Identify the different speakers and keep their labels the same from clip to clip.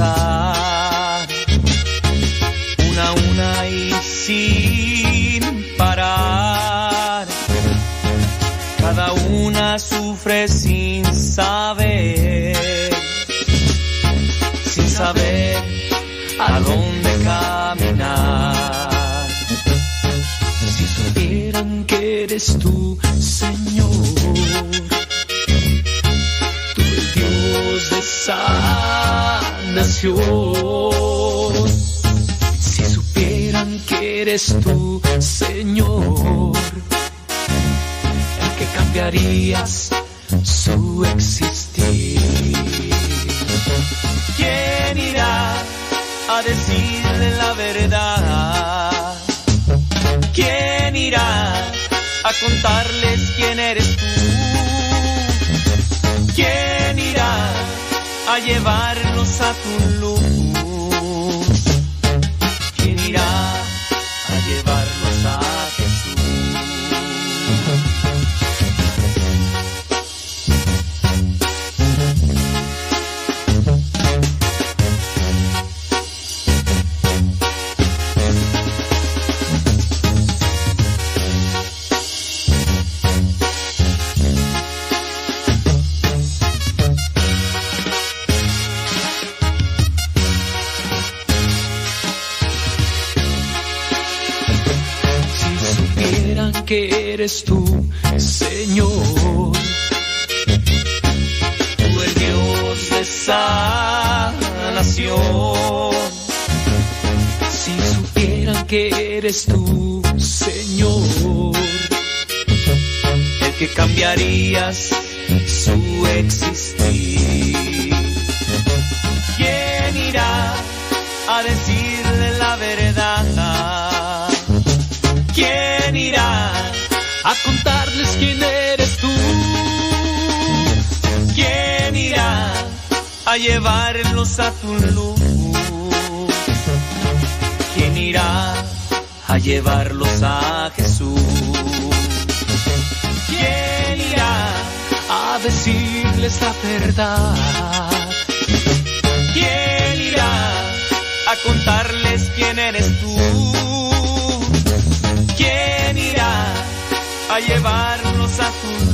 Speaker 1: una a una y sin parar. Cada una sufre sin saber, sin saber a dónde caminar. Si supieran que eres tú, Señor, tú el Dios de Si supieran que eres tú, Señor, el que cambiarías su existir. ¿Quién irá a decirle la verdad? ¿Quién irá a contarles quién eres tú? ¿Quién irá a llevarnos tu luz? Que eres tú, Señor, tú el Dios de sanación. Si supieran que eres tú, Señor, el que cambiarías su existir. ¿Quién irá a decirle a contarles quién eres tú? ¿Quién irá a llevarlos a tu luz? ¿Quién irá a llevarlos a Jesús? ¿Quién irá a decirles la verdad? ¿Quién irá a contarles quién eres tú? A llevarnos a tu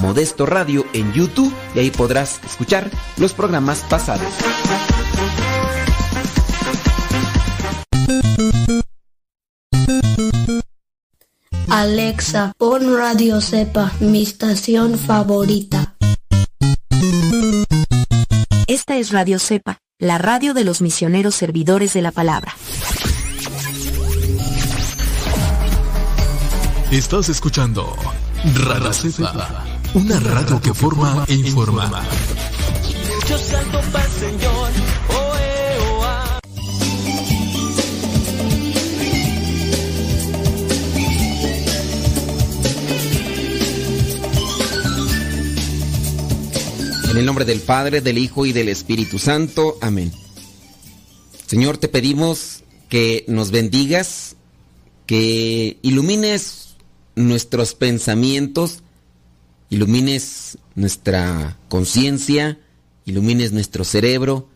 Speaker 2: Modesto Radio en YouTube y ahí podrás escuchar los programas pasados.
Speaker 3: Alexa, pon Radio Cepa, mi estación favorita.
Speaker 4: Esta es Radio Cepa, la radio de los misioneros servidores de la palabra.
Speaker 5: Estás escuchando Radio Cepa, una radio que forma e informa.
Speaker 1: Yo salto pa'l Señor.
Speaker 2: En el nombre del Padre, del Hijo y del Espíritu Santo. Amén. Señor, te pedimos que nos bendigas, que ilumines nuestros pensamientos, ilumines nuestra conciencia, ilumines nuestro cerebro,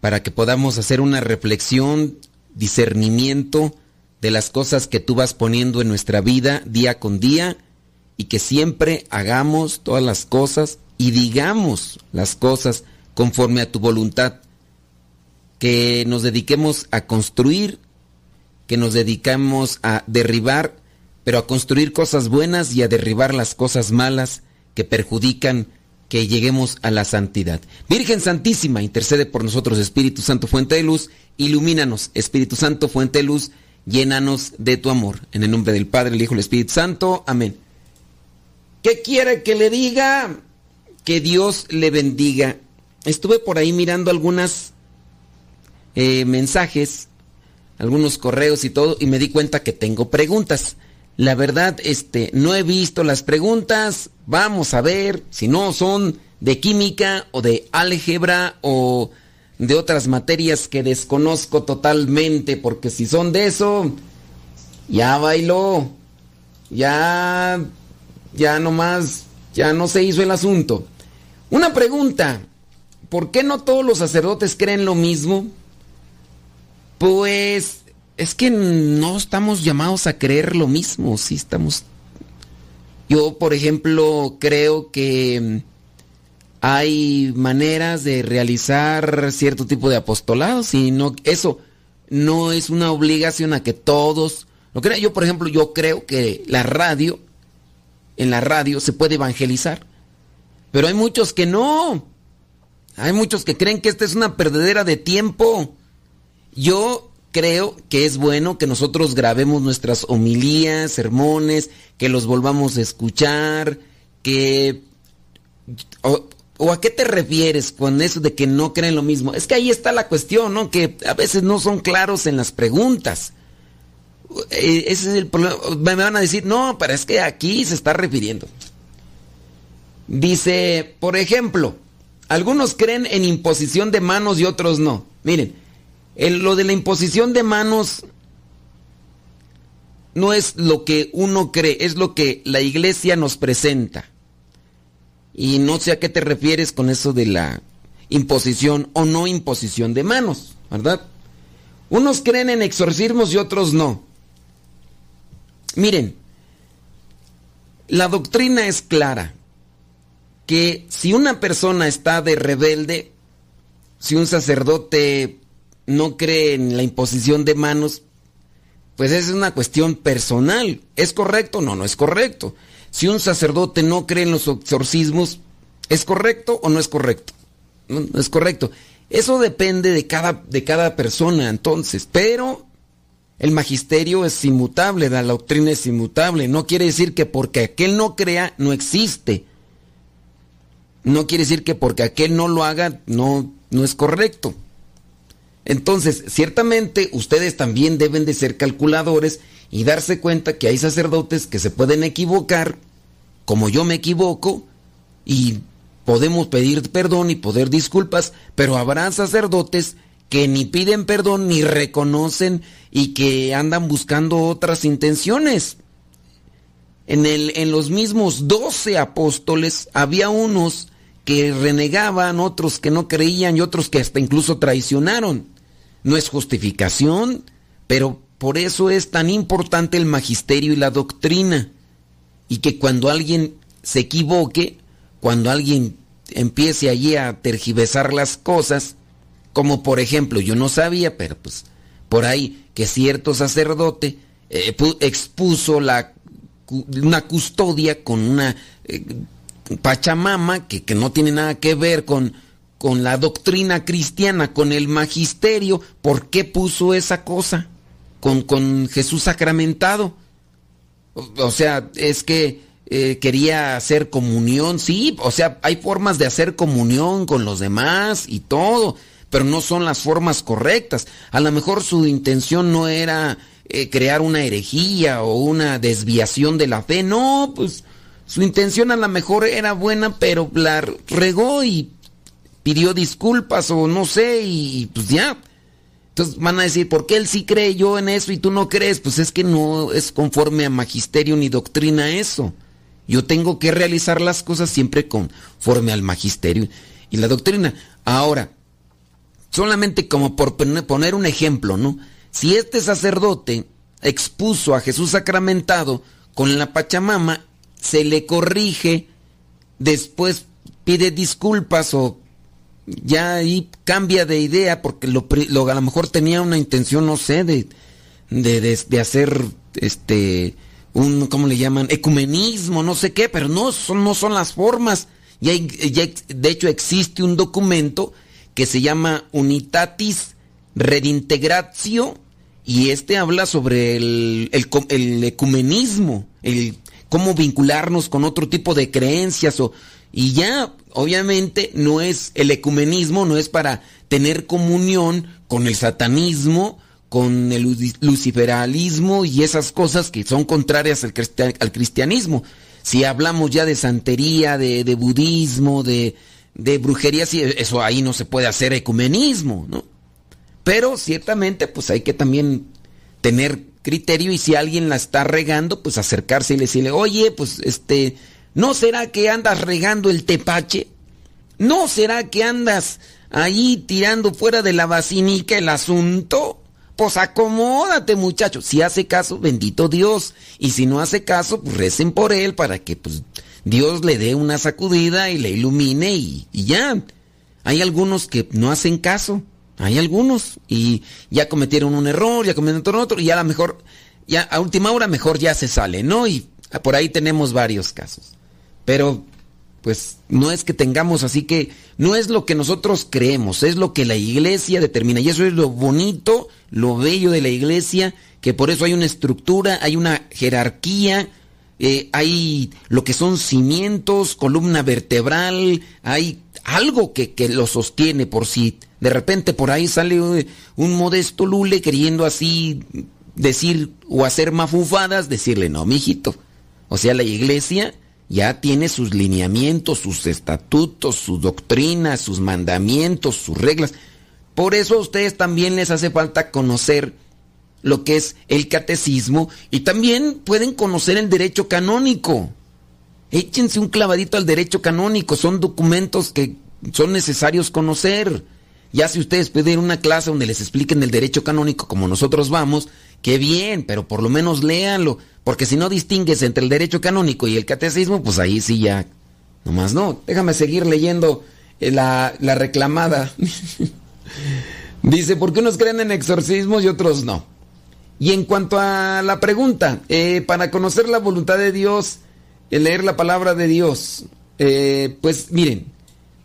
Speaker 2: para que podamos hacer una reflexión, discernimiento de las cosas que tú vas poniendo en nuestra vida día con día y que siempre hagamos todas las cosas y digamos las cosas conforme a tu voluntad. Que nos dediquemos a construir, que nos dedicamos a derribar, pero a construir cosas buenas y a derribar las cosas malas que perjudican que lleguemos a la santidad. Virgen Santísima, intercede por nosotros, Espíritu Santo, fuente de luz, ilumínanos, Espíritu Santo, fuente de luz, llénanos de tu amor. En el nombre del Padre, el Hijo y el Espíritu Santo. Amén. ¿Qué quiere que le diga? Que Dios le bendiga. Estuve por ahí mirando algunas eh, mensajes, algunos correos y todo, y me di cuenta que tengo preguntas. La verdad, este, no he visto las preguntas. Vamos a ver si no son de química o de álgebra o de otras materias que desconozco totalmente, porque si son de eso, ya bailó, ya, ya nomás, ya no se hizo el asunto. Una pregunta, ¿por qué no todos los sacerdotes creen lo mismo? Pues es que no estamos llamados a creer lo mismo, sí estamos... Yo, por ejemplo, creo que hay maneras de realizar cierto tipo de apostolados y no, eso no es una obligación a que todos lo crean. Yo, por ejemplo, yo creo que la radio, en la radio se puede evangelizar, pero hay muchos que no. Hay muchos que creen que esta es una perdedera de tiempo. Yo creo que es bueno que nosotros grabemos nuestras homilías, sermones, que los volvamos a escuchar, que... O, a qué te refieres con eso de que no creen lo mismo? Es que ahí está la cuestión, ¿no? Que a veces no son claros en las preguntas. Eh, ese es el problema. Me van a decir, no, pero es que aquí se está refiriendo. Dice, por ejemplo, algunos creen en imposición de manos y otros no. Miren, lo de la imposición de manos no es lo que uno cree, es lo que la iglesia nos presenta. Y no sé a qué te refieres con eso de la imposición o no imposición de manos, ¿verdad? Unos creen en exorcismos y otros no. Miren, la doctrina es clara, que si una persona está de rebelde, si un sacerdote no cree en la imposición de manos, pues es una cuestión personal. ¿Es correcto? No, no es correcto. Si un sacerdote no cree en los exorcismos, ¿es correcto o no es correcto? No, es correcto. Eso depende de cada, de cada persona, entonces. Pero el magisterio es inmutable, la doctrina es inmutable. No quiere decir que porque aquel no crea, no existe. No quiere decir que porque aquel no lo haga, no, no es correcto. Entonces, ciertamente ustedes también deben de ser calculadores y darse cuenta que hay sacerdotes que se pueden equivocar, como yo me equivoco, y podemos pedir perdón y poder disculpas, pero habrá sacerdotes que ni piden perdón ni reconocen y que andan buscando otras intenciones. En, el, en los mismos doce apóstoles había unos que renegaban, otros que no creían y otros que hasta incluso traicionaron no es justificación, pero por eso es tan importante el magisterio y la doctrina. Y que cuando alguien se equivoque, cuando alguien empiece allí a tergiversar las cosas, como por ejemplo, yo no sabía, pero pues por ahí que cierto sacerdote eh, expuso la, una custodia con una eh, pachamama que, que no tiene nada que ver con, con la doctrina cristiana, con el magisterio, ¿por qué puso esa cosa? Con, con Jesús sacramentado. O, sea, es que eh, quería hacer comunión, sí, o sea, hay formas de hacer comunión con los demás y todo, pero no son las formas correctas. A lo mejor su intención no era eh, crear una herejía o una desviación de la fe, no, pues su intención a lo mejor era buena, pero la regó y pidió disculpas o no sé y, pues ya. Entonces van a decir, ¿por qué él sí cree yo en eso y tú no crees? Pues es que no es conforme a magisterio ni doctrina eso. Yo tengo que realizar las cosas siempre conforme al magisterio y la doctrina. Ahora, solamente como por poner un ejemplo, ¿no? Si este sacerdote expuso a Jesús sacramentado con la Pachamama, se le corrige, después pide disculpas o ya ahí cambia de idea porque lo, a lo mejor tenía una intención, no sé, de, de, hacer este un, ¿cómo le llaman? Ecumenismo, no sé qué, pero no son, no son las formas. Ya, ya, de hecho existe un documento que se llama Unitatis Redintegratio y este habla sobre el, el, el ecumenismo, el cómo vincularnos con otro tipo de creencias o y ya, obviamente, no es el ecumenismo, no es para tener comunión con el satanismo, con el luciferalismo y esas cosas que son contrarias al, cristianismo. Si hablamos ya de santería, de, budismo, de, de brujería, eso ahí no se puede hacer ecumenismo, ¿no? Pero ciertamente, pues hay que también tener criterio y si alguien la está regando, pues acercarse y decirle, oye, pues este, ¿No será que andas regando el tepache? ¿No será que andas ahí tirando fuera de la vacinica el asunto? Pues acomódate, muchacho. Si hace caso, bendito Dios. Y si no hace caso, pues recen por él para que pues, Dios le dé una sacudida y le ilumine y, ya. Hay algunos que no hacen caso. Hay algunos. Y ya cometieron un error, ya cometieron otro, y a lo mejor, ya a última hora mejor ya se sale, ¿no? Y por ahí tenemos varios casos. Pero pues no es que tengamos así que no es lo que nosotros creemos, es lo que la iglesia determina y eso es lo bonito, lo bello de la iglesia, que por eso hay una estructura, hay una jerarquía, eh, hay lo que son cimientos, columna vertebral, hay algo que, que, lo sostiene por si de repente por ahí sale un, modesto lule queriendo así decir o hacer mafufadas, decirle no, mijito. O sea, la iglesia ya tiene sus lineamientos, sus estatutos, sus doctrinas, sus mandamientos, sus reglas. Por eso a ustedes también les hace falta conocer lo que es el catecismo y también pueden conocer el derecho canónico. Échense un clavadito al derecho canónico, son documentos que son necesarios conocer. Ya si ustedes pueden una clase donde les expliquen el derecho canónico como nosotros vamos, qué bien, pero por lo menos léanlo. Porque si no distingues entre el derecho canónico y el catecismo, pues ahí sí ya. Nomás no. Déjame seguir leyendo eh, la, reclamada. Dice, ¿por qué unos creen en exorcismos y otros no? Y en cuanto a la pregunta, eh, para conocer la voluntad de Dios, leer la palabra de Dios, eh, pues miren,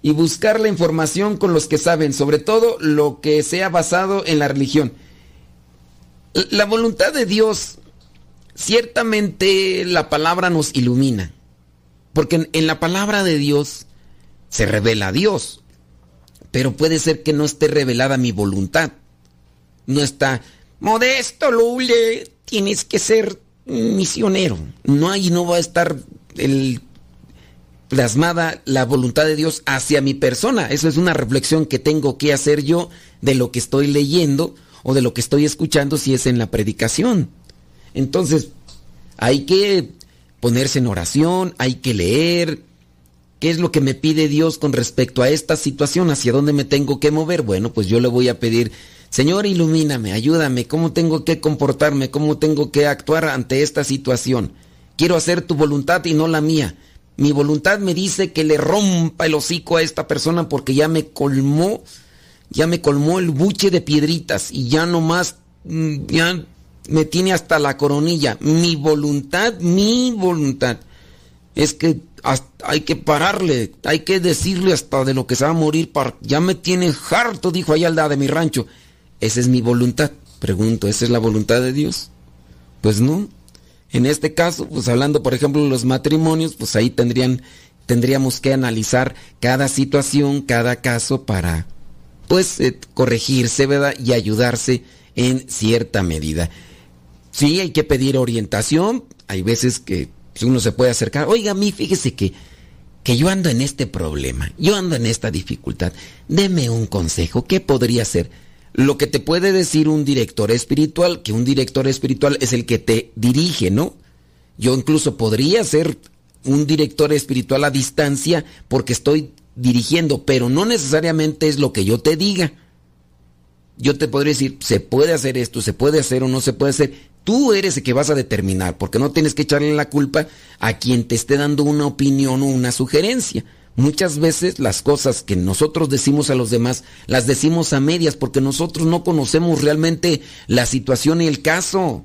Speaker 2: y buscar la información con los que saben, sobre todo lo que sea basado en la religión. La voluntad de Dios Ciertamente la palabra nos ilumina, porque en, la palabra de Dios se revela a Dios, pero puede ser que no esté revelada mi voluntad. No está, modesto Lule, tienes que ser misionero. No hay, no va a estar el, plasmada la voluntad de Dios hacia mi persona. Eso es una reflexión que tengo que hacer yo de lo que estoy leyendo o de lo que estoy escuchando si es en la predicación. Entonces, hay que ponerse en oración, hay que leer. ¿Qué es lo que me pide Dios con respecto a esta situación? ¿Hacia dónde me tengo que mover? Bueno, pues yo le voy a pedir, Señor, ilumíname, ayúdame, ¿cómo tengo que comportarme? ¿Cómo tengo que actuar ante esta situación? Quiero hacer tu voluntad y no la mía. Mi voluntad me dice que le rompa el hocico a esta persona porque ya me colmó, ya me colmó el buche de piedritas y ya no más, mm, ya me tiene hasta la coronilla. Mi voluntad, mi voluntad. Es que hay que pararle, hay que decirle hasta de lo que se va a morir. ya me tiene harto, dijo allá al lado de mi rancho. Esa es mi voluntad. Pregunto, ¿esa es la voluntad de Dios? Pues no. En este caso, pues hablando por ejemplo de los matrimonios, pues ahí tendrían, tendríamos que analizar cada situación, cada caso para, pues, eh, corregirse, ¿verdad? Y ayudarse en cierta medida. Sí, hay que pedir orientación. Hay veces que uno se puede acercar. Oiga, a mí, fíjese que, que yo ando en este problema, yo ando en esta dificultad. Deme un consejo, ¿qué podría ser? lo que te puede decir un director espiritual, que un director espiritual es el que te dirige, ¿no? Yo incluso podría ser un director espiritual a distancia porque estoy dirigiendo, pero no necesariamente es lo que yo te diga. Yo te podría decir, se puede hacer esto, se puede hacer o no se puede hacer. Tú eres el que vas a determinar, porque no tienes que echarle la culpa a quien te esté dando una opinión o una sugerencia. Muchas veces las cosas que nosotros decimos a los demás las decimos a medias porque nosotros no conocemos realmente la situación y el caso.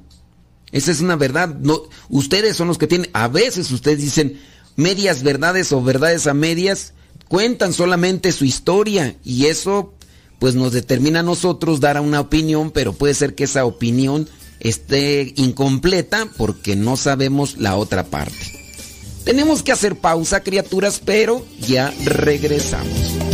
Speaker 2: Esa es una verdad. No, ustedes son los que tienen, a veces ustedes dicen medias verdades o verdades a medias, cuentan solamente su historia y eso pues nos determina a nosotros dar una opinión, pero puede ser que esa opinión esté incompleta porque no sabemos la otra parte. Tenemos que hacer pausa, criaturas, pero ya regresamos.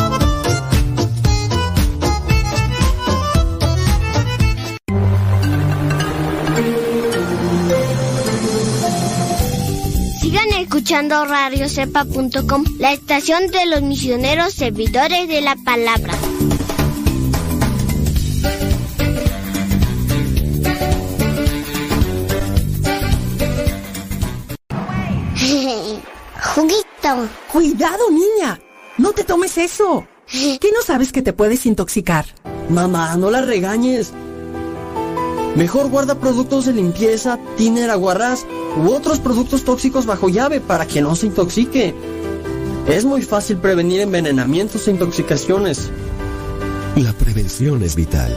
Speaker 3: Escuchando radiocepa.com, la estación de los misioneros servidores de la palabra. Juguito.
Speaker 6: Cuidado, niña. No te tomes eso. ¿Qué no sabes que te puedes intoxicar?
Speaker 7: Mamá, no la regañes. Mejor guarda productos de limpieza, tiner, aguarrás u otros productos tóxicos bajo llave para que no se intoxique. Es muy fácil prevenir envenenamientos e intoxicaciones.
Speaker 8: La prevención es vital.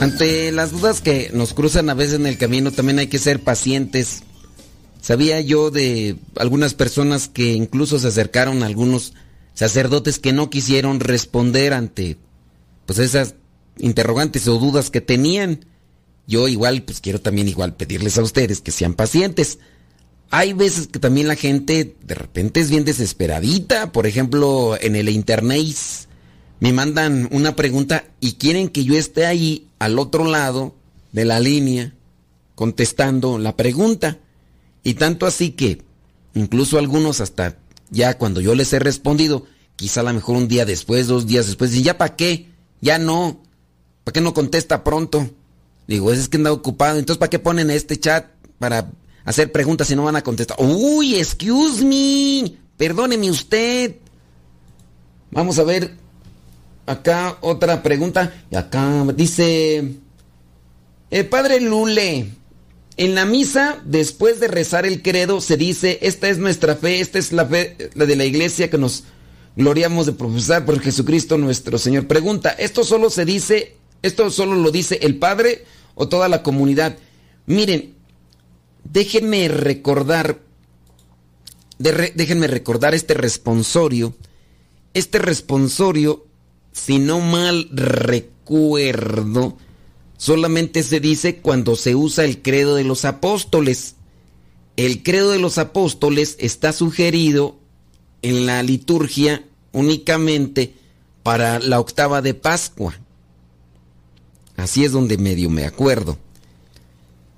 Speaker 2: Ante las dudas que nos cruzan a veces en el camino, también hay que ser pacientes. Sabía yo de algunas personas que incluso se acercaron a algunos sacerdotes que no quisieron responder ante pues esas interrogantes o dudas que tenían. Yo igual pues quiero también igual pedirles a ustedes que sean pacientes. Hay veces que también la gente de repente es bien desesperadita, por ejemplo, en el internet me mandan una pregunta y quieren que yo esté ahí al otro lado de la línea contestando la pregunta. Y tanto así que incluso algunos hasta ya cuando yo les he respondido, quizá a lo mejor un día después, dos días después, dicen, ¿ya para qué? Ya no. ¿Para qué no contesta pronto? Digo, es que anda ocupado. Entonces, ¿para qué ponen este chat para hacer preguntas si no van a contestar? Uy, excuse me. Perdóneme usted. Vamos a ver acá otra pregunta. Y acá dice, eh, padre Lule, en la misa, después de rezar el credo, se dice, esta es nuestra fe, esta es la fe la de la iglesia que nos gloriamos de profesar por Jesucristo nuestro Señor. Pregunta, ¿esto solo se dice, esto solo lo dice el padre o toda la comunidad? Miren, déjenme recordar, déjenme recordar este responsorio. Este responsorio si no mal recuerdo, solamente se dice cuando se usa el credo de los apóstoles. El credo de los apóstoles está sugerido en la liturgia únicamente para la octava de Pascua. Así es donde medio me acuerdo.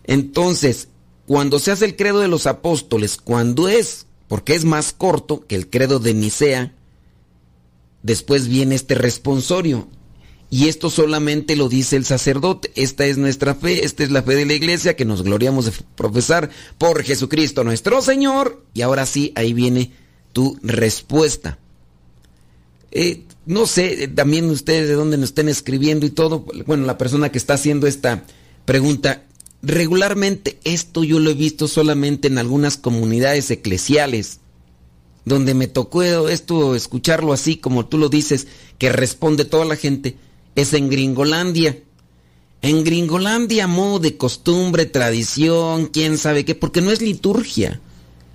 Speaker 2: Entonces, cuando se hace el credo de los apóstoles, cuando es, porque es más corto que el credo de Nicea, Después viene este responsorio. Y esto solamente lo dice el sacerdote. Esta es nuestra fe, esta es la fe de la iglesia que nos gloriamos de profesar por Jesucristo nuestro Señor. Y ahora sí, ahí viene tu respuesta. Eh, no sé, eh, también ustedes de dónde nos estén escribiendo y todo. Bueno, la persona que está haciendo esta pregunta, regularmente esto yo lo he visto solamente en algunas comunidades eclesiales. Donde me tocó esto, escucharlo así como tú lo dices, que responde toda la gente, es en Gringolandia. En Gringolandia, modo de costumbre, tradición, quién sabe qué, porque no es liturgia.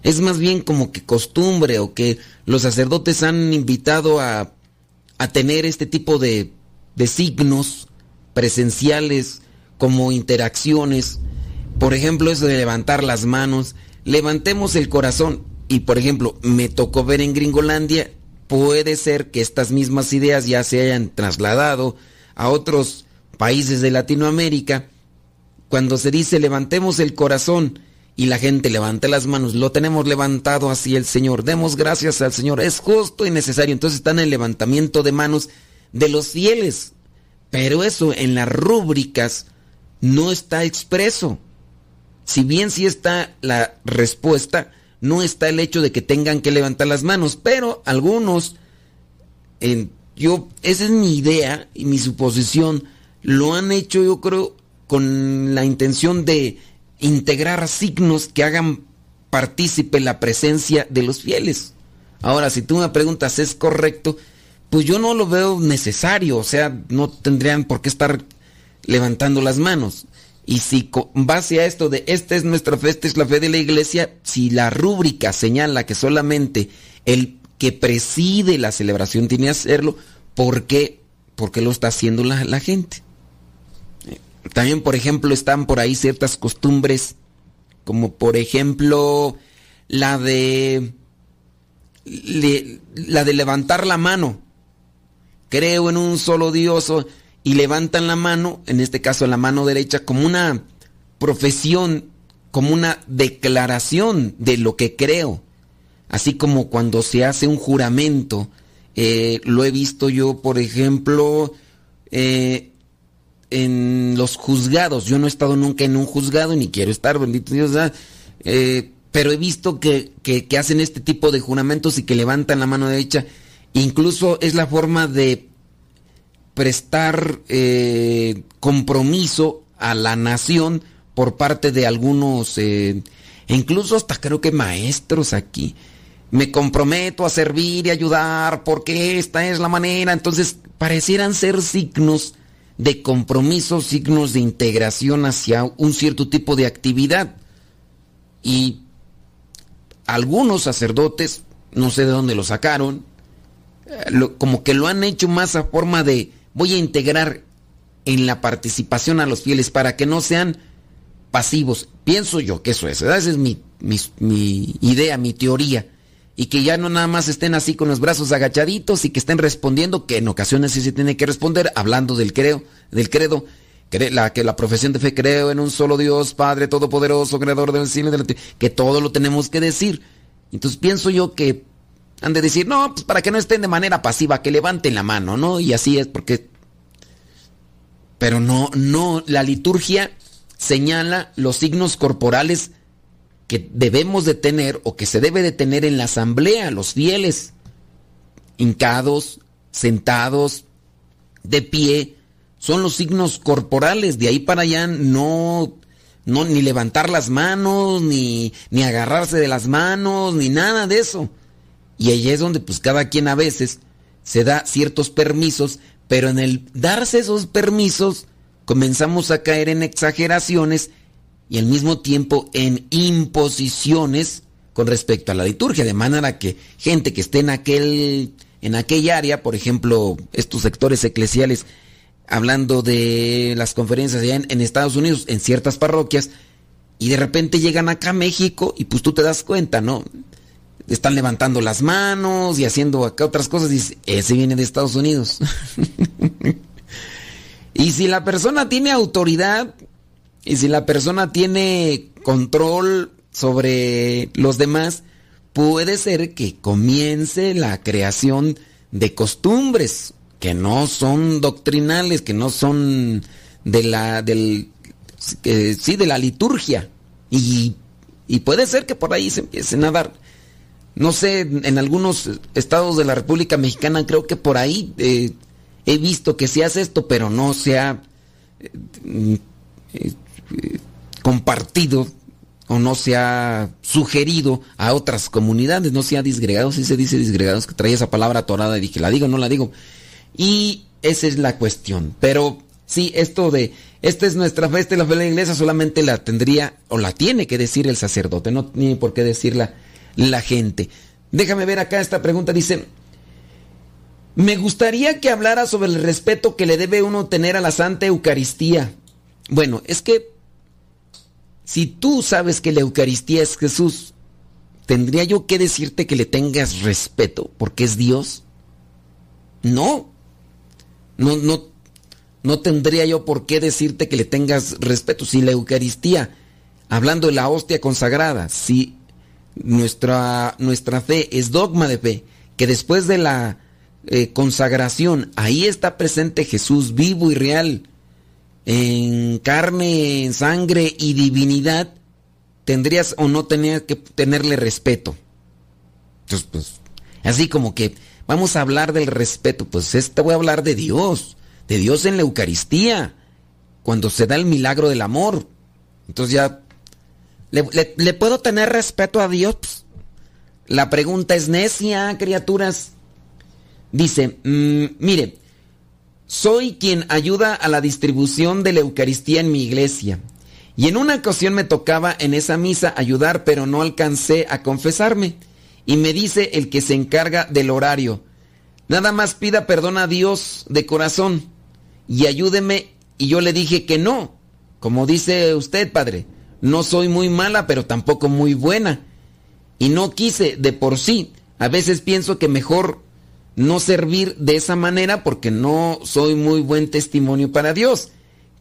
Speaker 2: Es más bien como que costumbre o que los sacerdotes han invitado a, a tener este tipo de, de signos presenciales como interacciones. Por ejemplo, eso de levantar las manos. Levantemos el corazón. Y por ejemplo, me tocó ver en Gringolandia, puede ser que estas mismas ideas ya se hayan trasladado a otros países de Latinoamérica. Cuando se dice levantemos el corazón y la gente levanta las manos, lo tenemos levantado así el Señor. Demos gracias al Señor. Es justo y necesario. Entonces está en el levantamiento de manos de los fieles. Pero eso en las rúbricas no está expreso. Si bien sí está la respuesta, no está el hecho de que tengan que levantar las manos, pero algunos, yo, esa es mi idea y mi suposición, lo han hecho yo creo con la intención de integrar signos que hagan partícipe la presencia de los fieles. Ahora, si tú me preguntas, ¿es correcto? Pues yo no lo veo necesario, o sea, no tendrían por qué estar levantando las manos. Y si con base a esto de esta es nuestra fe, esta es la fe de la iglesia, si la rúbrica señala que solamente el que preside la celebración tiene que hacerlo, ¿por qué? Porque lo está haciendo la, la gente. También, por ejemplo, están por ahí ciertas costumbres, como por ejemplo la de la de levantar la mano. Creo en un solo Dios y levantan la mano, en este caso la mano derecha, como una profesión, como una declaración de lo que creo. Así como cuando se hace un juramento, eh, lo he visto yo, por ejemplo, eh, en los juzgados. Yo no he estado nunca en un juzgado, ni quiero estar, bendito Dios, eh, pero he visto que, que hacen este tipo de juramentos y que levantan la mano derecha. Incluso es la forma de prestar eh, compromiso a la nación por parte de algunos, eh, incluso hasta creo que maestros aquí. Me comprometo a servir y ayudar porque esta es la manera. Entonces, parecieran ser signos de compromiso, signos de integración hacia un cierto tipo de actividad. Y algunos sacerdotes, no sé de dónde lo sacaron, eh, como que lo han hecho más a forma de voy a integrar en la participación a los fieles para que no sean pasivos. Pienso yo que eso es, Esa es mi, idea, mi teoría. Y que ya no nada más estén así con los brazos agachaditos y que estén respondiendo, que en ocasiones sí se tiene que responder, hablando del creo, del credo, que la profesión de fe creo en un solo Dios, Padre Todopoderoso, Creador del cielo y de la tierra, que todo lo tenemos que decir. Entonces pienso yo que han de decir, no, pues para que no estén de manera pasiva, que levanten la mano, ¿no? Y así es, porque... Pero no, no, la liturgia señala los signos corporales que debemos de tener o que se debe de tener en la asamblea, los fieles, hincados, sentados, de pie, son los signos corporales, de ahí para allá no, no ni levantar las manos, ni, ni agarrarse de las manos, ni nada de eso. Y ahí es donde pues cada quien a veces se da ciertos permisos, pero en el darse esos permisos comenzamos a caer en exageraciones y al mismo tiempo en imposiciones con respecto a la liturgia, de manera que gente que esté en aquel en aquella área, por ejemplo, estos sectores eclesiales hablando de las conferencias allá en, en Estados Unidos, en ciertas parroquias, y de repente llegan acá a México y pues tú te das cuenta, ¿no? Están levantando las manos y haciendo acá otras cosas. Dice, ese viene de Estados Unidos. y si la persona tiene autoridad y si la persona tiene control sobre los demás, puede ser que comience la creación de costumbres que no son doctrinales, que no son de la del sí de la liturgia y, y puede ser que por ahí se empiecen a dar no sé, en algunos estados de la República Mexicana creo que por ahí eh, he visto que se hace esto, pero no se ha eh, eh, compartido o no se ha sugerido a otras comunidades, no se ha disgregado, si se dice disgregados, que traía esa palabra atorada y dije, ¿la digo no la digo? Y esa es la cuestión. Pero sí, esto de, esta es nuestra fe, esta es la fe de la iglesia, solamente la tendría o la tiene que decir el sacerdote, no tiene por qué decirla la gente. Déjame ver acá esta pregunta, dice, me gustaría que hablara sobre el respeto que le debe uno tener a la Santa Eucaristía. Bueno, es que si tú sabes que la Eucaristía es Jesús, ¿tendría yo que decirte que le tengas respeto porque es Dios? No. No, no, no tendría yo por qué decirte que le tengas respeto. Si la Eucaristía, hablando de la hostia consagrada, si nuestra, nuestra fe es dogma de fe, que después de la eh, consagración, ahí está presente Jesús vivo y real, en carne, en sangre y divinidad, tendrías o no tenías que tenerle respeto. Entonces, pues, así como que vamos a hablar del respeto, pues esta voy a hablar de Dios, de Dios en la Eucaristía, cuando se da el milagro del amor. Entonces ya, ¿le, puedo tener respeto a Dios? Pues, la pregunta es necia, criaturas. Dice, mm, mire, soy quien ayuda a la distribución de la Eucaristía en mi iglesia. Y en una ocasión me tocaba en esa misa ayudar, pero no alcancé a confesarme. Y me dice el que se encarga del horario, nada más pida perdón a Dios de corazón y ayúdeme. Y yo le dije que no. Como dice usted, padre, no soy muy mala, pero tampoco muy buena. Y no quise de por sí. A veces pienso que mejor no servir de esa manera porque no soy muy buen testimonio para Dios,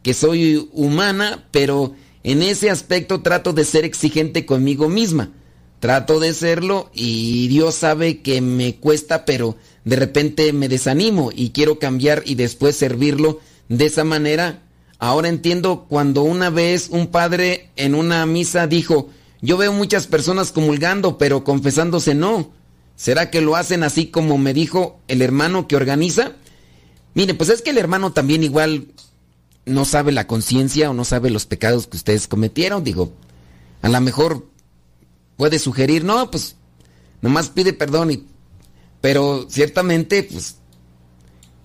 Speaker 2: que soy humana, pero en ese aspecto trato de ser exigente conmigo misma. Trato de serlo y Dios sabe que me cuesta, pero de repente me desanimo y quiero cambiar y después servirlo de esa manera. Ahora entiendo cuando una vez un padre en una misa dijo, yo veo muchas personas comulgando, pero confesándose no. ¿Será que lo hacen así como me dijo el hermano que organiza? Mire, pues es que el hermano también igual no sabe la conciencia o no sabe los pecados que ustedes cometieron. Digo, a lo mejor puede sugerir, no, pues nomás pide perdón y... Pero ciertamente, pues,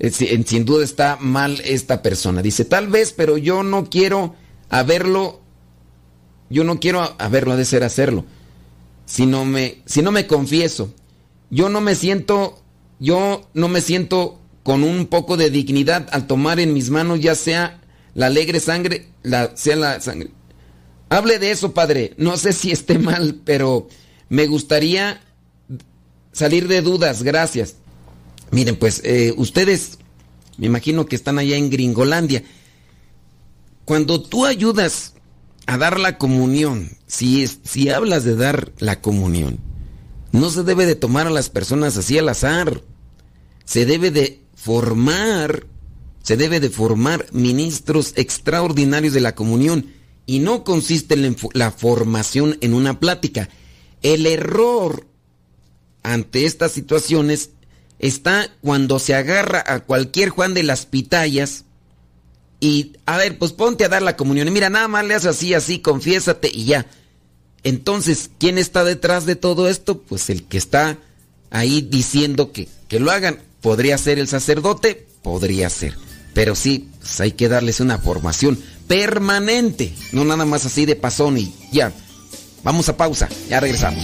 Speaker 2: sin duda está mal esta persona. Dice, tal vez, pero yo no quiero haberlo, yo no quiero haberlo, de ser hacerlo. Si no me, si no me confieso yo no me siento, yo no me siento con un poco de dignidad al tomar en mis manos ya sea la alegre sangre, la, sea la sangre. Hable de eso, padre. No sé si esté mal, pero me gustaría salir de dudas. Gracias. Miren, pues eh, ustedes, me imagino que están allá en Gringolandia. Cuando tú ayudas a dar la comunión, si, si hablas de dar la comunión, no se debe de tomar a las personas así al azar. Se debe de formar, se debe de formar ministros extraordinarios de la comunión y no consiste en la formación en una plática. El error ante estas situaciones está cuando se agarra a cualquier Juan de las Pitayas y, a ver, pues ponte a dar la comunión. Y mira, nada más le haces así, así, confiésate y ya. Entonces, ¿quién está detrás de todo esto? Pues el que está ahí diciendo que, que lo hagan. ¿Podría ser el sacerdote? Podría ser. Pero sí, pues hay que darles una formación permanente. No nada más así de pasón y ya. Vamos a pausa, ya regresamos.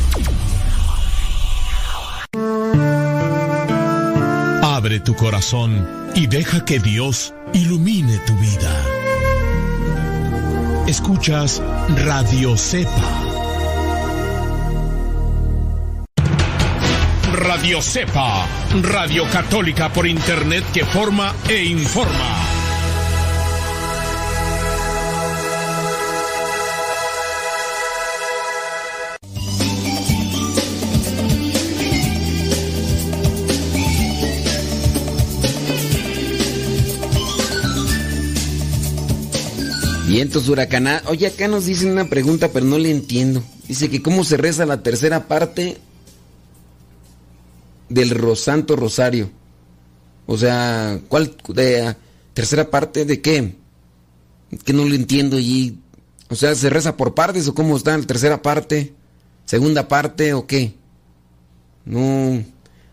Speaker 5: Tu corazón y deja que Dios ilumine tu vida. Escuchas Radio Cepa. Radio Cepa, Radio Católica por Internet que forma e informa.
Speaker 2: Vientos huracanados. Oye, acá nos dicen una pregunta, pero no le entiendo. Dice que cómo se reza la tercera parte del Santo Rosario. O sea, ¿cuál de, tercera parte de qué? Que no lo entiendo y o sea, ¿se reza por partes o cómo está la tercera parte? ¿Segunda parte o qué? No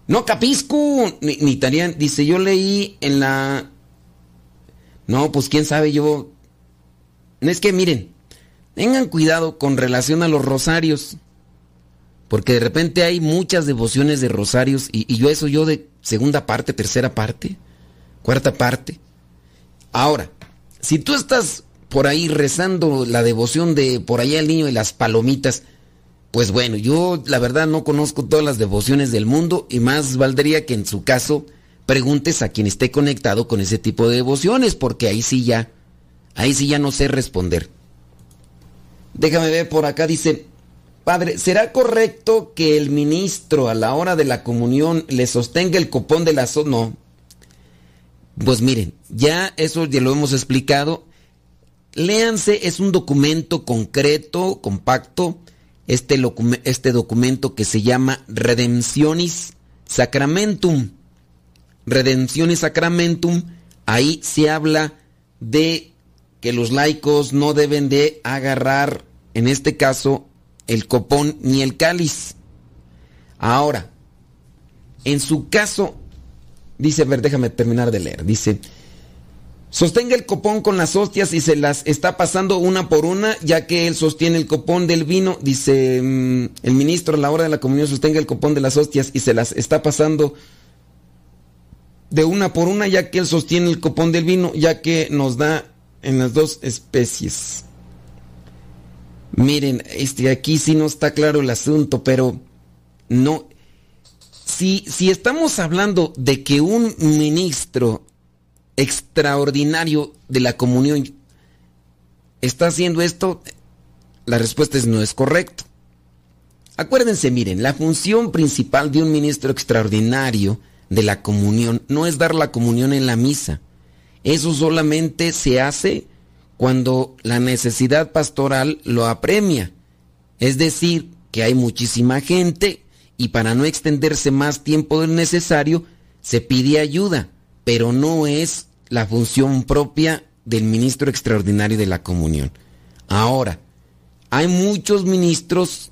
Speaker 2: no capisco ni, ni tarían, dice, yo leí en la No, pues quién sabe, yo es que miren, tengan cuidado con relación a los rosarios. Porque de repente hay muchas devociones de rosarios y, yo eso yo de segunda parte, tercera parte, cuarta parte. Ahora, si tú estás por ahí rezando la devoción de por allá el niño y las palomitas, pues bueno, yo la verdad no conozco todas las devociones del mundo y más valdría que en su caso preguntes a quien esté conectado con ese tipo de devociones, porque ahí sí ya, ahí sí ya no sé responder. Déjame ver por acá, dice, Padre, ¿será correcto que el ministro a la hora de la comunión le sostenga el copón de la so No. Pues miren, ya eso ya lo hemos explicado. Léanse, es un documento concreto, compacto, este, este documento que se llama Redemptionis Sacramentum. Redemptionis Sacramentum, ahí se habla de que los laicos no deben de agarrar, en este caso, el copón ni el cáliz. Ahora, en su caso, dice, a ver, déjame terminar de leer, dice, sostenga el copón con las hostias y se las está pasando una por una, ya que él sostiene el copón del vino, dice mm, el ministro a la hora de la comunión, sostenga el copón de las hostias y se las está pasando de una por una, ya que él sostiene el copón del vino, ya que nos da en las dos especies. Miren, este, aquí sí no está claro el asunto, pero no. Si, si estamos hablando de que un ministro extraordinario de la comunión está haciendo esto, la respuesta es no es correcto. Acuérdense, miren, la función principal de un ministro extraordinario de la comunión no es dar la comunión en la misa. Eso solamente se hace cuando la necesidad pastoral lo apremia. Es decir, que hay muchísima gente y para no extenderse más tiempo del necesario, se pide ayuda, pero no es la función propia del ministro extraordinario de la comunión. Ahora, hay muchos ministros,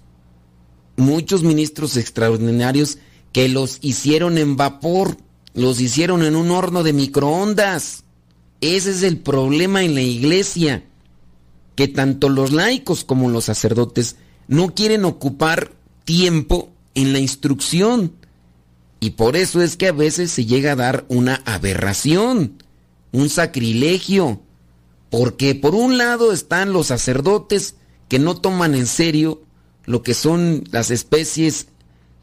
Speaker 2: muchos ministros extraordinarios que los hicieron en vapor, los hicieron en un horno de microondas. Ese es el problema en la iglesia, que tanto los laicos como los sacerdotes no quieren ocupar tiempo en la instrucción. Y por eso es que a veces se llega a dar una aberración, un sacrilegio, porque por un lado están los sacerdotes que no toman en serio lo que son las especies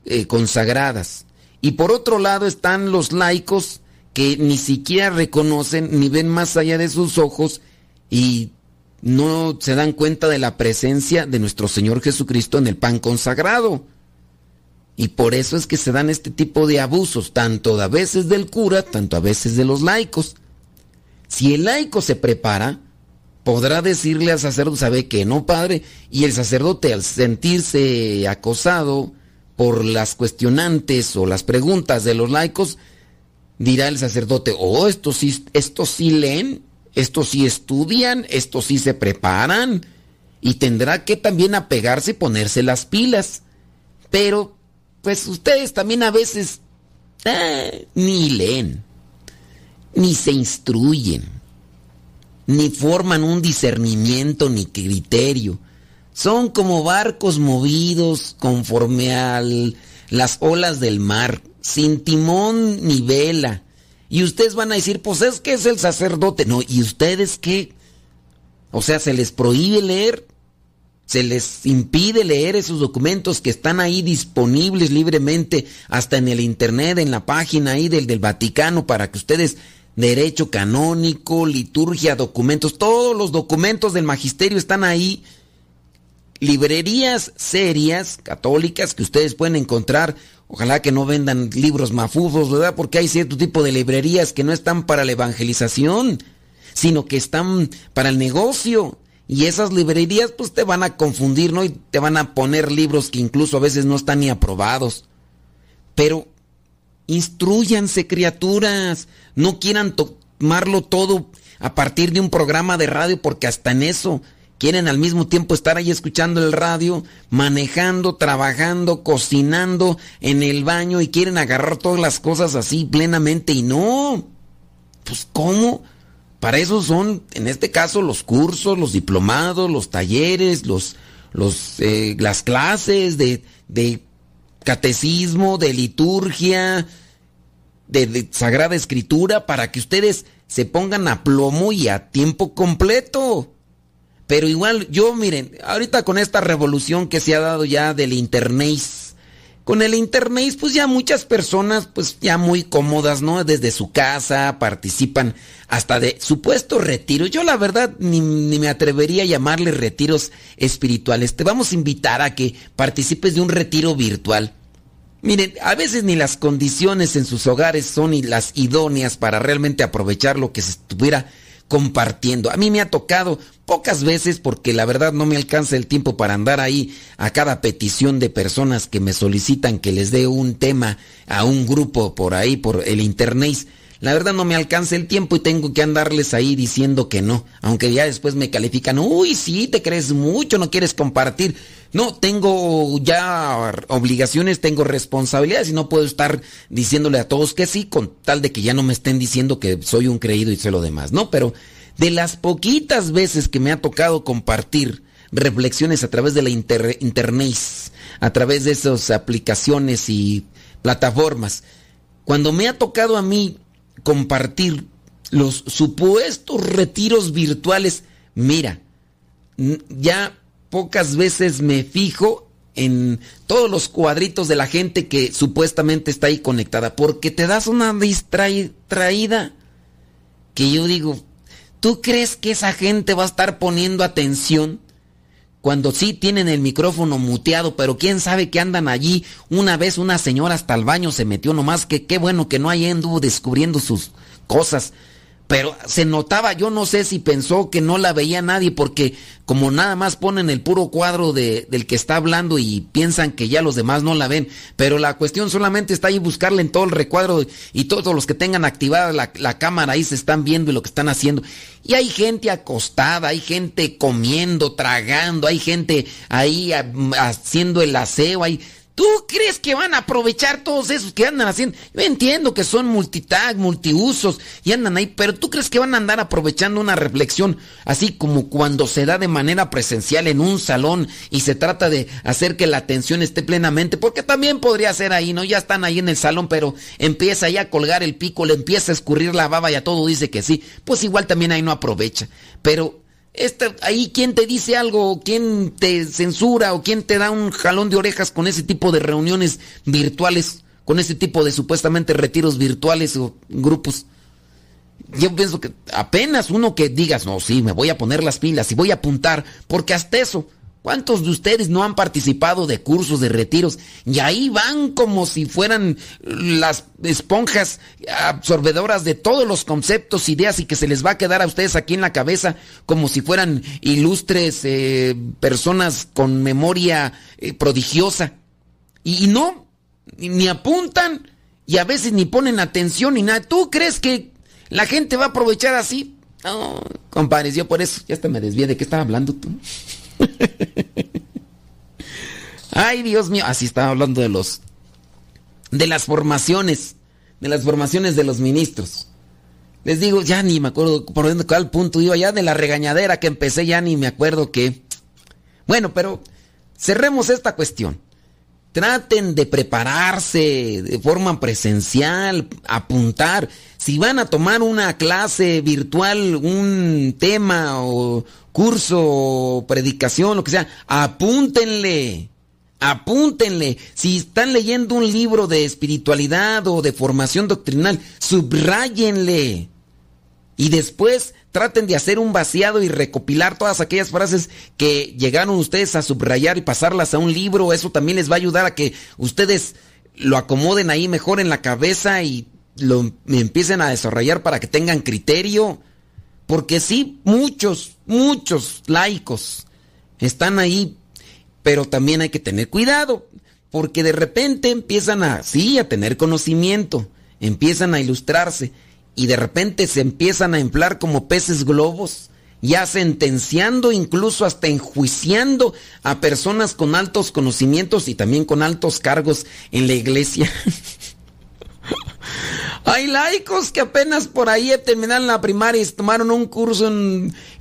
Speaker 2: eh, consagradas, y por otro lado están los laicos que ni siquiera reconocen ni ven más allá de sus ojos y no se dan cuenta de la presencia de nuestro Señor Jesucristo en el pan consagrado. Y por eso es que se dan este tipo de abusos, tanto a veces del cura, tanto a veces de los laicos. Si el laico se prepara, podrá decirle al sacerdote, sabe que no, padre, y el sacerdote al sentirse acosado, por las cuestionantes o las preguntas de los laicos, dirá el sacerdote, oh, estos sí, estos sí leen, estos sí estudian, estos sí se preparan, y tendrá que también apegarse y ponerse las pilas. Pero, pues ustedes también a veces eh, ni leen, ni se instruyen, ni forman un discernimiento ni criterio. Son como barcos movidos conforme a las olas del mar, sin timón ni vela. Y ustedes van a decir, pues es que es el sacerdote. No, ¿y ustedes qué? O sea, se les prohíbe leer, se les impide leer esos documentos que están ahí disponibles libremente, hasta en el internet, en la página ahí del, del Vaticano, para que ustedes, derecho canónico, liturgia, documentos, todos los documentos del magisterio están ahí librerías serias, católicas, que ustedes pueden encontrar. Ojalá que no vendan libros mafufos, ¿verdad? Porque hay cierto tipo de librerías que no están para la evangelización, sino que están para el negocio. Y esas librerías pues te van a confundir, ¿no? Y te van a poner libros que incluso a veces no están ni aprobados. Pero instruyanse, criaturas. No quieran tomarlo todo a partir de un programa de radio porque hasta en eso quieren al mismo tiempo estar ahí escuchando el radio, manejando, trabajando, cocinando en el baño y quieren agarrar todas las cosas así plenamente y no. Pues ¿cómo? Para eso son, en este caso, los cursos, los diplomados, los talleres, los, los, eh, las clases de, de catecismo, de liturgia, de, de sagrada escritura, para que ustedes se pongan a plomo y a tiempo completo. Pero igual, yo miren, ahorita con esta revolución que se ha dado ya del internet, con el internet, pues ya muchas personas, pues ya muy cómodas, ¿no? Desde su casa participan hasta de supuestos retiros. Yo la verdad ni, ni, me atrevería a llamarle retiros espirituales. Te vamos a invitar a que participes de un retiro virtual. Miren, a veces ni las condiciones en sus hogares son las idóneas para realmente aprovechar lo que se estuviera compartiendo. A mí me ha tocado pocas veces porque la verdad no me alcanza el tiempo para andar ahí a cada petición de personas que me solicitan que les dé un tema a un grupo por ahí, por el internet. La verdad no me alcanza el tiempo y tengo que andarles ahí diciendo que no, aunque ya después me califican, uy, sí, te crees mucho, no quieres compartir. No, tengo ya obligaciones, tengo responsabilidades y no puedo estar diciéndole a todos que sí, con tal de que ya no me estén diciendo que soy un creído y sé lo demás, ¿no? Pero de las poquitas veces que me ha tocado compartir reflexiones a través de la internet, a través de esas aplicaciones y plataformas, cuando me ha tocado a mí compartir los supuestos retiros virtuales, mira, ya pocas veces me fijo en todos los cuadritos de la gente que supuestamente está ahí conectada, porque te das una distraída que yo digo, ¿tú crees que esa gente va a estar poniendo atención? Cuando sí tienen el micrófono muteado, pero quién sabe que andan allí. Una vez una señora hasta el baño se metió nomás, que qué bueno que no hay anduvo descubriendo sus cosas pero se notaba, yo no sé si pensó que no la veía nadie, porque como nada más ponen el puro cuadro de, del que está hablando y piensan que ya los demás no la ven, pero la cuestión solamente está ahí buscarle en todo el recuadro y todos los que tengan activada la, la cámara ahí se están viendo y lo que están haciendo. Y hay gente acostada, hay gente comiendo, tragando, hay gente ahí haciendo el aseo, hay ¿Tú crees que van a aprovechar todos esos que andan haciendo? Yo entiendo que son multitag, multiusos y andan ahí, pero ¿tú crees que van a andar aprovechando una reflexión así como cuando se da de manera presencial en un salón y se trata de hacer que la atención esté plenamente? Porque también podría ser ahí, ¿no? Ya están ahí en el salón, pero empieza ya a colgar el pico, le empieza a escurrir la baba y a todo dice que sí. Pues igual también ahí no aprovecha. Pero ahí quién te dice algo, quién te censura o quién te da un jalón de orejas con ese tipo de reuniones virtuales, con ese tipo de supuestamente retiros virtuales o grupos. Yo pienso que apenas uno que digas, no, sí, me voy a poner las pilas y voy a apuntar, porque hasta eso, ¿Cuántos de ustedes no han participado de cursos, de retiros? Y ahí van como si fueran las esponjas absorbedoras de todos los conceptos, ideas y que se les va a quedar a ustedes aquí en la cabeza como si fueran ilustres eh, personas con memoria eh, prodigiosa. Y, no, ni apuntan y a veces ni ponen atención ni nada. ¿Tú crees que la gente va a aprovechar así? No, compadres, yo por eso ya hasta me desvié de qué estaba hablando tú. Ay, Dios mío, así estaba hablando de los de las formaciones, de las formaciones de los ministros. Les digo, ya ni me acuerdo por cuál punto iba, ya de la regañadera que empecé, ya ni me acuerdo qué. Bueno, pero cerremos esta cuestión. Traten de prepararse de forma presencial, apuntar. Si van a tomar una clase virtual, un tema o curso predicación, lo que sea, apúntenle. Apúntenle. Si están leyendo un libro de espiritualidad o de formación doctrinal, subrayenle. Y después traten de hacer un vaciado y recopilar todas aquellas frases que llegaron ustedes a subrayar y pasarlas a un libro. Eso también les va a ayudar a que ustedes lo acomoden ahí mejor en la cabeza y lo empiecen a desarrollar para que tengan criterio. Porque sí, muchos, muchos laicos están ahí, pero también hay que tener cuidado, porque de repente empiezan a, sí, a tener conocimiento, empiezan a ilustrarse y de repente se empiezan a emplar como peces globos, ya sentenciando, incluso hasta enjuiciando a personas con altos conocimientos y también con altos cargos en la iglesia. Hay laicos que apenas por ahí terminaron la primaria y tomaron un curso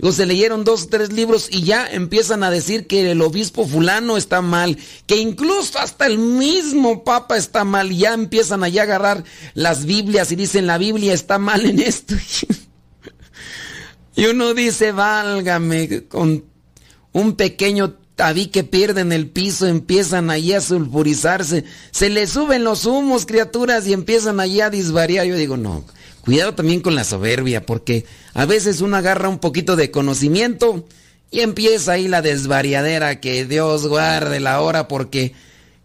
Speaker 2: o se leyeron dos o tres libros y ya empiezan a decir que el obispo fulano está mal, que incluso hasta el mismo papa está mal y ya empiezan allá a agarrar las Biblias y dicen la Biblia está mal en esto. y uno dice, válgame, con un pequeño vi que pierden el piso, empiezan allí a sulfurizarse, se les suben los humos, criaturas, y empiezan allí a disvariar. Yo digo, no, cuidado también con la soberbia, porque a veces uno agarra un poquito de conocimiento y empieza ahí la desvariadera, que Dios guarde la hora, porque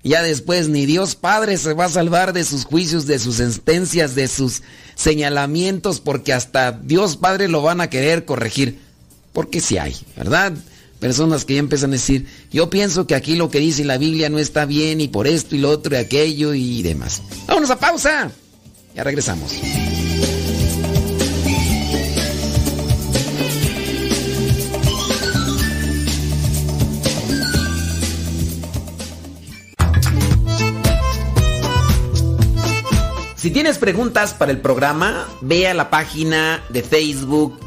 Speaker 2: ya después ni Dios Padre se va a salvar de sus juicios, de sus sentencias, de sus señalamientos, porque hasta Dios Padre lo van a querer corregir, porque si hay, ¿verdad? Personas que ya empiezan a decir, yo pienso que aquí lo que dice la Biblia no está bien y por esto y lo otro y aquello y demás. Vámonos a pausa. Ya regresamos. Si tienes preguntas para el programa, ve a la página de Facebook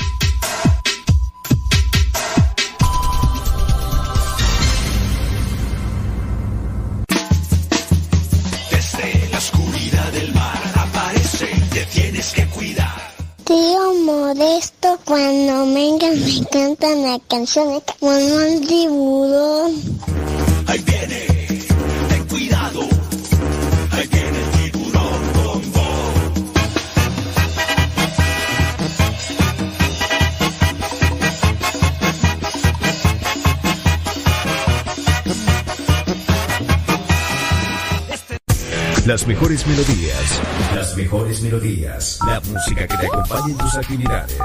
Speaker 3: Tío Modesto, cuando venga me cantan la canción como el tiburón.
Speaker 1: Ahí viene,
Speaker 8: Las mejores melodías. Las mejores melodías. La música que te acompaña en tus actividades.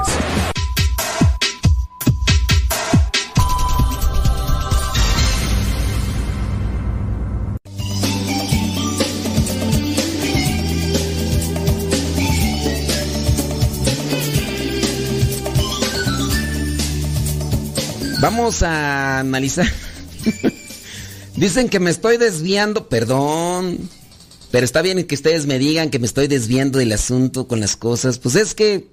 Speaker 2: Vamos a analizar. Dicen que me estoy desviando, perdón. Pero está bien que ustedes me digan que me estoy desviando del asunto con las cosas. Pues es que,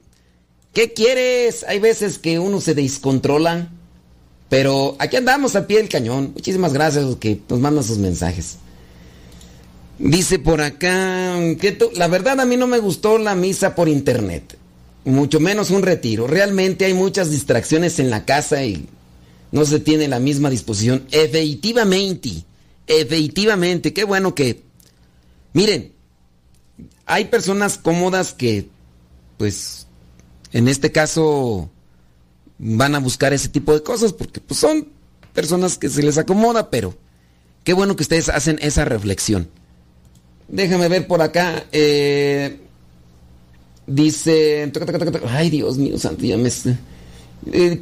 Speaker 2: ¿qué quieres? Hay veces que uno se descontrola. Pero aquí andamos al pie del cañón. Muchísimas gracias a los que nos mandan sus mensajes. Dice por acá que la verdad a mí no me gustó la misa por internet. Mucho menos un retiro. Realmente hay muchas distracciones en la casa y no se tiene la misma disposición. Efectivamente. Efectivamente. Qué bueno que... Miren, hay personas cómodas que, pues, en este caso van a buscar ese tipo de cosas porque pues, son personas que se les acomoda, pero qué bueno que ustedes hacen esa reflexión. Déjame ver por acá. eh, dice. Ay, Dios mío, santo, ya me. eh,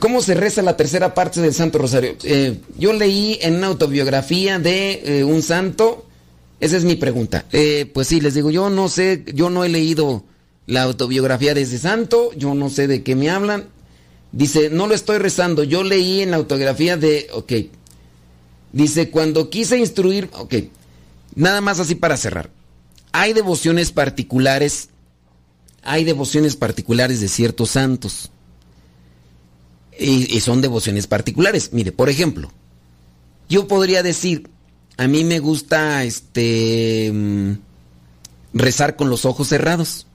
Speaker 2: ¿Cómo se reza la tercera parte del Santo Rosario? Eh, yo leí en una autobiografía de un santo. Esa es mi pregunta. Eh, pues sí, les digo, yo no sé, yo no he leído la autobiografía de ese santo, yo no sé de qué me hablan. Dice, no lo estoy rezando, yo leí en la autobiografía de, ok. Dice, cuando quise instruir, ok, nada más así para cerrar. Hay devociones particulares, hay devociones particulares de ciertos santos. Y, y son devociones particulares. Mire, por ejemplo, yo podría decir, a mí me gusta este mm, rezar con los ojos cerrados.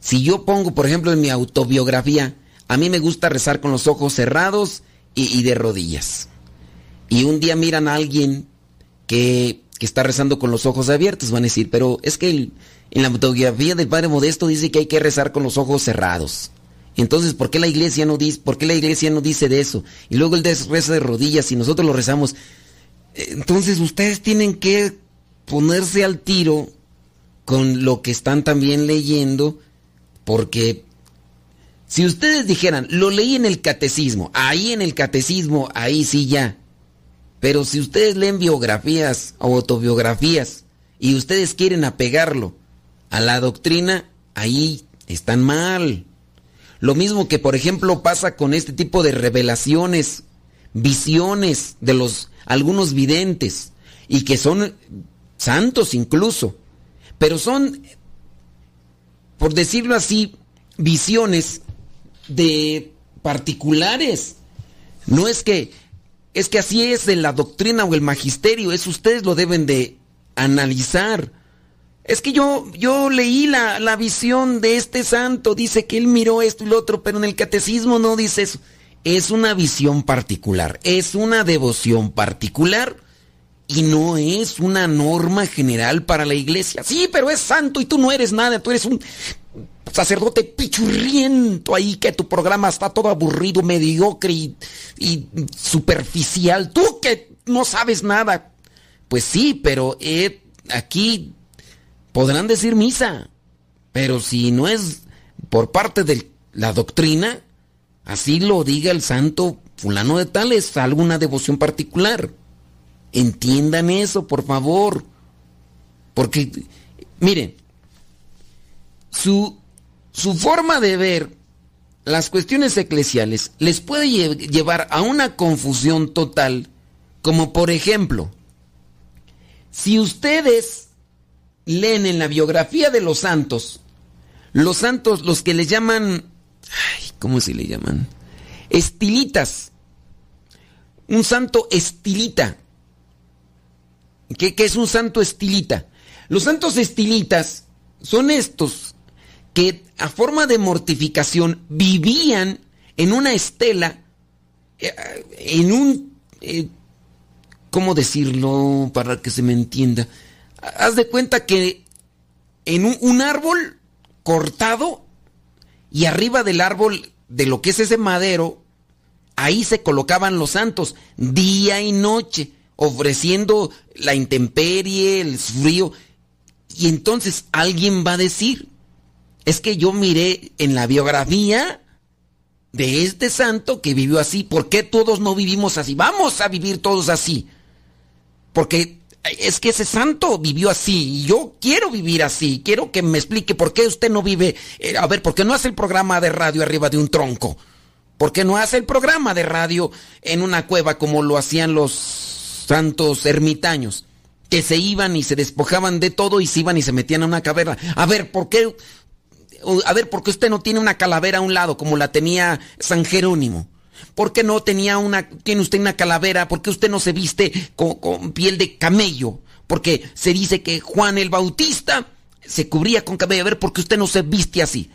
Speaker 2: Si yo pongo, por ejemplo, en mi autobiografía, a mí me gusta rezar con los ojos cerrados y, de rodillas. Y un día miran a alguien que, está rezando con los ojos abiertos, van a decir, pero es que el- en la autobiografía del Padre Modesto dice que hay que rezar con los ojos cerrados. Entonces, ¿por qué la iglesia no dice, por qué la iglesia no dice de eso? Y luego él des- reza de rodillas y nosotros lo rezamos. Entonces, ustedes tienen que ponerse al tiro con lo que están también leyendo, porque si ustedes dijeran, lo leí en el catecismo, ahí en el catecismo, ahí sí ya. Pero si ustedes leen biografías o autobiografías y ustedes quieren apegarlo a la doctrina, ahí están mal. Lo mismo que, por ejemplo, pasa con este tipo de revelaciones, visiones de los algunos videntes y que son santos incluso, pero son, por decirlo así, visiones de particulares. No es que es que así es en la doctrina o el magisterio, eso ustedes lo deben de analizar. Es que yo, yo leí la, la visión de este santo, dice que él miró esto y lo otro, pero en el catecismo no dice eso. Es una visión particular, es una devoción particular y no es una norma general para la iglesia. Sí, pero es santo y tú no eres nada, tú eres un sacerdote pichurriento ahí que tu programa está todo aburrido, mediocre y, superficial. Tú que no sabes nada. Pues sí, pero eh, aquí podrán decir misa, pero si no es por parte de la doctrina, así lo diga el santo fulano de tal, es alguna devoción particular. Entiendan eso, por favor. Porque, miren, su, su forma de ver las cuestiones eclesiales les puede lle- llevar a una confusión total, como por ejemplo, si ustedes leen en la biografía de los santos, los santos, los que les llaman, ¿cómo se le llaman? Estilitas. Un santo estilita. ¿Qué, qué es un santo estilita? Los santos estilitas son estos que a forma de mortificación vivían en una estela, eh, en un... eh, ¿Cómo decirlo para que se me entienda? Haz de cuenta que en un, un árbol cortado y arriba del árbol, de lo que es ese madero, ahí se colocaban los santos, día y noche, ofreciendo la intemperie, el frío. Y entonces alguien va a decir, es que yo miré en la biografía de este santo que vivió así, ¿por qué todos no vivimos así? Vamos a vivir todos así. Porque es que ese santo vivió así y yo quiero vivir así. Quiero que me explique por qué usted no vive. eh, a ver, ¿por qué no hace el programa de radio arriba de un tronco? ¿Por qué no hace el programa de radio en una cueva como lo hacían los santos ermitaños? Que se iban y se despojaban de todo y se iban y se metían a una caverna. A ver, ¿por qué? A ver, ¿por qué usted no tiene una calavera a un lado como la tenía San Jerónimo? ¿Por qué no tenía una, tiene usted una calavera? ¿Por qué usted no se viste con, piel de camello? Porque se dice que Juan el Bautista se cubría con cabello. A ver, ¿por qué usted no se viste así?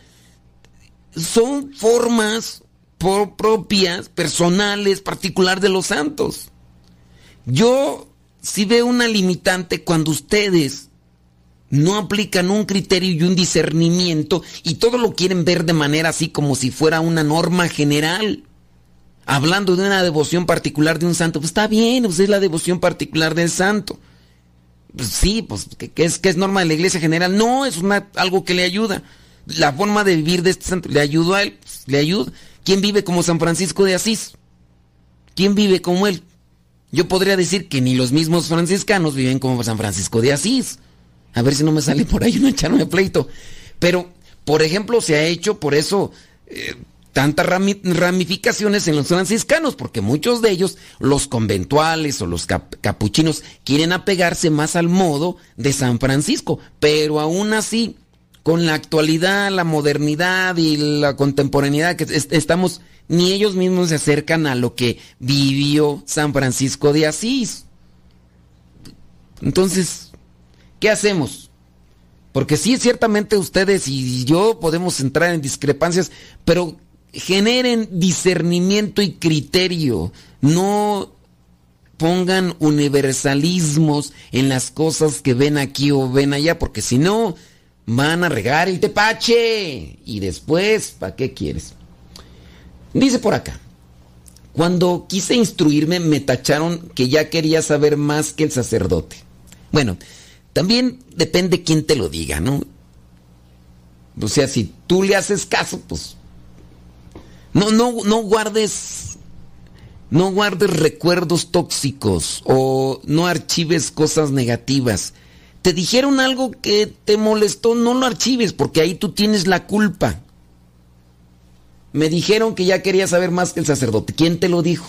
Speaker 2: Son formas propias, personales, particular de los santos. Yo sí veo una limitante cuando ustedes no aplican un criterio y un discernimiento y todo lo quieren ver de manera así como si fuera una norma general. Hablando de una devoción particular de un santo, pues está bien, pues es la devoción particular del santo. Pues sí, pues que, es, que es norma de la iglesia general. No, es una, algo que le ayuda. La forma de vivir de este santo le ayudó a él, pues, le ayuda. ¿Quién vive como San Francisco de Asís? ¿Quién vive como él? Yo podría decir que ni los mismos franciscanos viven como San Francisco de Asís. A ver si no me sale por ahí no echarme pleito. Pero, por ejemplo, se ha hecho por eso eh, tantas ramificaciones en los franciscanos, porque muchos de ellos, los conventuales o los capuchinos, quieren apegarse más al modo de San Francisco, pero aún así, con la actualidad, la modernidad y la contemporaneidad que estamos, ni ellos mismos se acercan a lo que vivió San Francisco de Asís. Entonces, ¿qué hacemos? Porque sí, ciertamente ustedes y yo podemos entrar en discrepancias, pero generen discernimiento y criterio, no pongan universalismos en las cosas que ven aquí o ven allá, porque si no, van a regar el tepache. Y después, ¿para qué quieres? Dice por acá, cuando quise instruirme me tacharon que ya quería saber más que el sacerdote. Bueno, también depende quién te lo diga, ¿no? O sea, si tú le haces caso, pues no, no, no guardes, no guardes recuerdos tóxicos o no archives cosas negativas. Te dijeron algo que te molestó, no lo archives porque ahí tú tienes la culpa. Me dijeron que ya quería saber más que el sacerdote. ¿Quién te lo dijo?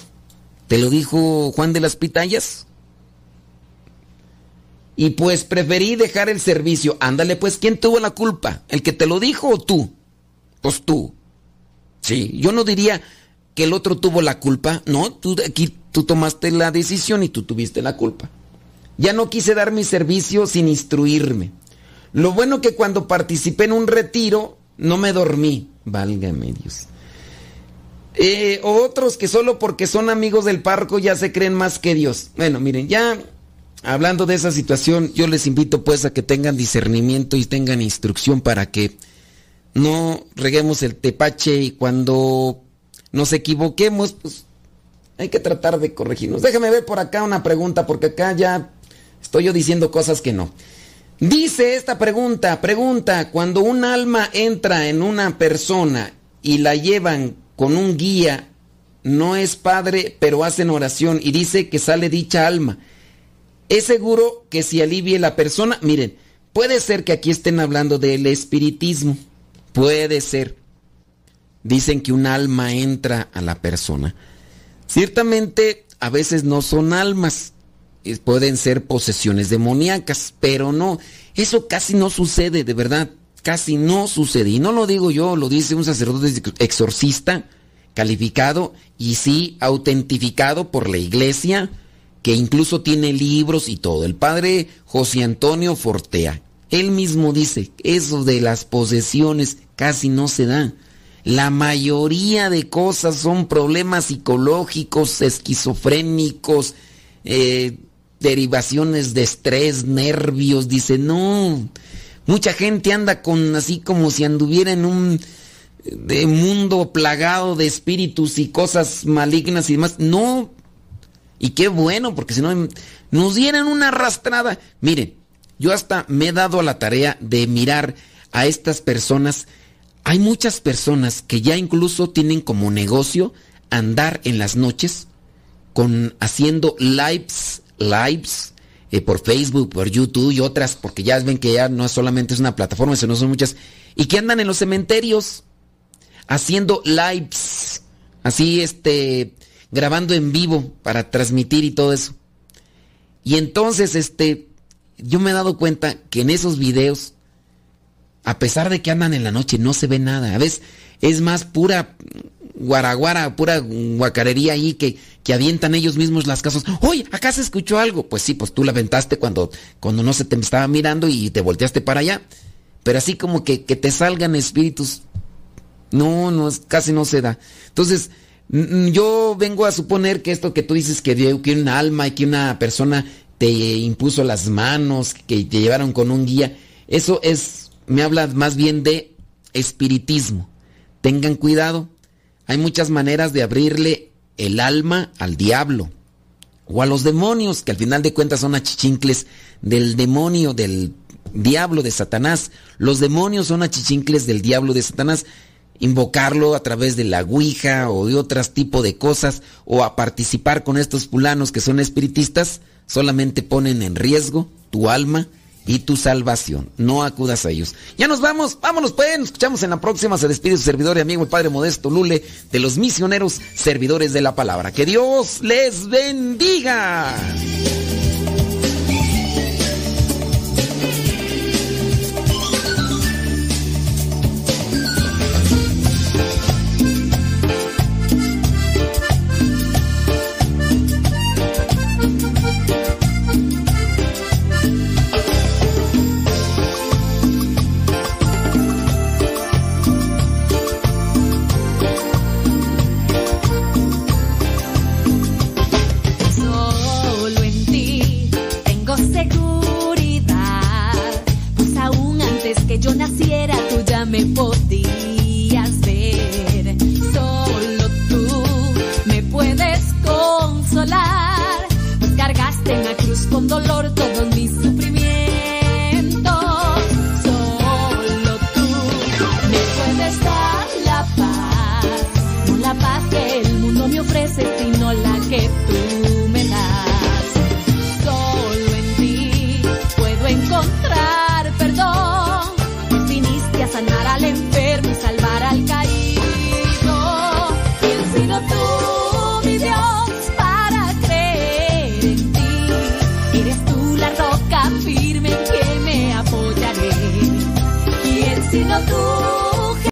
Speaker 2: ¿Te lo dijo Juan de las Pitayas? Y pues preferí dejar el servicio. Ándale, pues, ¿quién tuvo la culpa? ¿El que te lo dijo o tú? Pues tú. Sí, yo no diría que el otro tuvo la culpa. No, tú aquí tú tomaste la decisión y tú tuviste la culpa. Ya no quise dar mi servicio sin instruirme. Lo bueno que cuando participé en un retiro no me dormí. Válgame Dios. Eh, otros que solo porque son amigos del parco ya se creen más que Dios. Bueno, miren, ya hablando de esa situación, yo les invito pues a que tengan discernimiento y tengan instrucción para que no reguemos el tepache y cuando nos equivoquemos, pues hay que tratar de corregirnos. Déjame ver por acá una pregunta, porque acá ya estoy yo diciendo cosas que no. Dice esta pregunta, pregunta, cuando un alma entra en una persona y la llevan con un guía, no es padre, pero hacen oración y dice que sale dicha alma. ¿Es seguro que si alivie la persona? Miren, puede ser que aquí estén hablando del espiritismo. Puede ser. Dicen que un alma entra a la persona. Ciertamente, a veces no son almas, pueden ser posesiones demoníacas, pero no, eso casi no sucede, de verdad, casi no sucede. Y no lo digo yo, lo dice un sacerdote exorcista calificado y sí autentificado por la iglesia, que incluso tiene libros y todo. El padre José Antonio Fortea. Él mismo dice, eso de las posesiones casi no se da. La mayoría de cosas son problemas psicológicos, esquizofrénicos, eh, derivaciones de estrés, nervios. Dice, no, mucha gente anda con así como si anduviera en un de mundo plagado de espíritus y cosas malignas y demás. No, y qué bueno, porque si no nos dieran una arrastrada. Miren, yo hasta me he dado a la tarea de mirar a estas personas. Hay muchas personas que ya incluso tienen como negocio andar en las noches con haciendo lives, lives eh, por Facebook, por YouTube y otras, porque ya ven que ya no solamente es una plataforma, sino son muchas, y que andan en los cementerios haciendo lives, así este, grabando en vivo para transmitir y todo eso. Y entonces, este, yo me he dado cuenta que en esos videos, a pesar de que andan en la noche, no se ve nada. A veces es más pura guaraguara, pura guacarería ahí que, que avientan ellos mismos las casas. ¡Uy! Acá se escuchó algo. Pues sí, pues tú la aventaste cuando, cuando no se te estaba mirando y te volteaste para allá. Pero así como que, que te salgan espíritus. No, no, casi no se da. Entonces, yo vengo a suponer que esto que tú dices que, que un alma y que una persona te impuso las manos, que te llevaron con un guía, eso es, me habla más bien de espiritismo. Tengan cuidado, hay muchas maneras de abrirle el alma al diablo o a los demonios, que al final de cuentas son achichincles del demonio, del diablo de Satanás. Los demonios son achichincles del diablo de Satanás invocarlo a través de la Ouija o de otros tipo de cosas o a participar con estos fulanos que son espiritistas, solamente ponen en riesgo tu alma y tu salvación. No acudas a ellos. Ya nos vamos, vámonos pues, nos escuchamos en la próxima. Se despide su servidor y amigo el Padre Modesto Lule de los misioneros servidores de la palabra. Que Dios les bendiga.